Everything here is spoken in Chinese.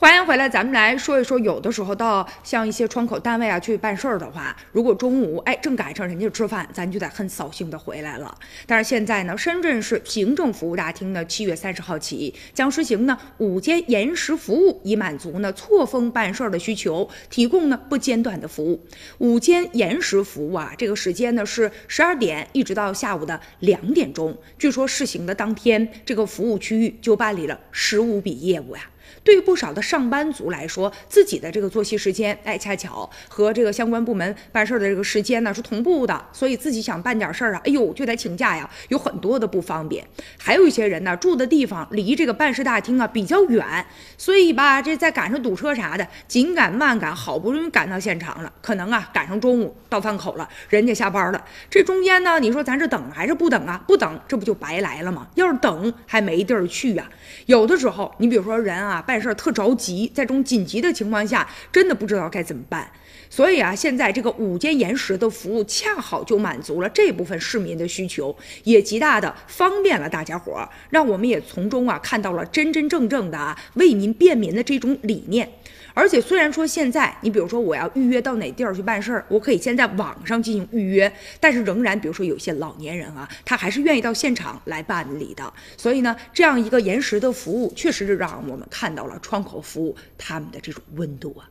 欢迎回来，咱们来说一说，有的时候到像一些窗口单位啊去办事儿的话，如果中午哎正赶上人家吃饭，咱就得很扫兴的回来了。但是现在呢，深圳市行政服务大厅呢，七月三十号起将实行呢午间延时服务，以满足呢错峰办事儿的需求，提供呢不间断的服务。午间延时服务啊，这个时间呢是十二点一直到下午的两点钟。据说试行的当天，这个服务区域就办理了十五笔业务呀。对于不少的上班族来说，自己的这个作息时间，哎，恰巧和这个相关部门办事的这个时间呢是同步的，所以自己想办点事儿啊，哎呦，就得请假呀，有很多的不方便。还有一些人呢，住的地方离这个办事大厅啊比较远，所以吧，这再赶上堵车啥的，紧赶慢赶，好不容易赶到现场了，可能啊赶上中午到饭口了，人家下班了，这中间呢，你说咱是等还是不等啊？不等，这不就白来了吗？要是等，还没地儿去呀。有的时候，你比如说人啊。办事特着急急，在这种紧急的情况下，真的不知道该怎么办。所以啊，现在这个午间延时的服务，恰好就满足了这部分市民的需求，也极大的方便了大家伙儿，让我们也从中啊看到了真真正正的啊为民便民的这种理念。而且虽然说现在你比如说我要预约到哪地儿去办事儿，我可以先在网上进行预约，但是仍然比如说有些老年人啊，他还是愿意到现场来办理的。所以呢，这样一个延时的服务，确实是让我们看到了窗口服务他们的这种温度啊。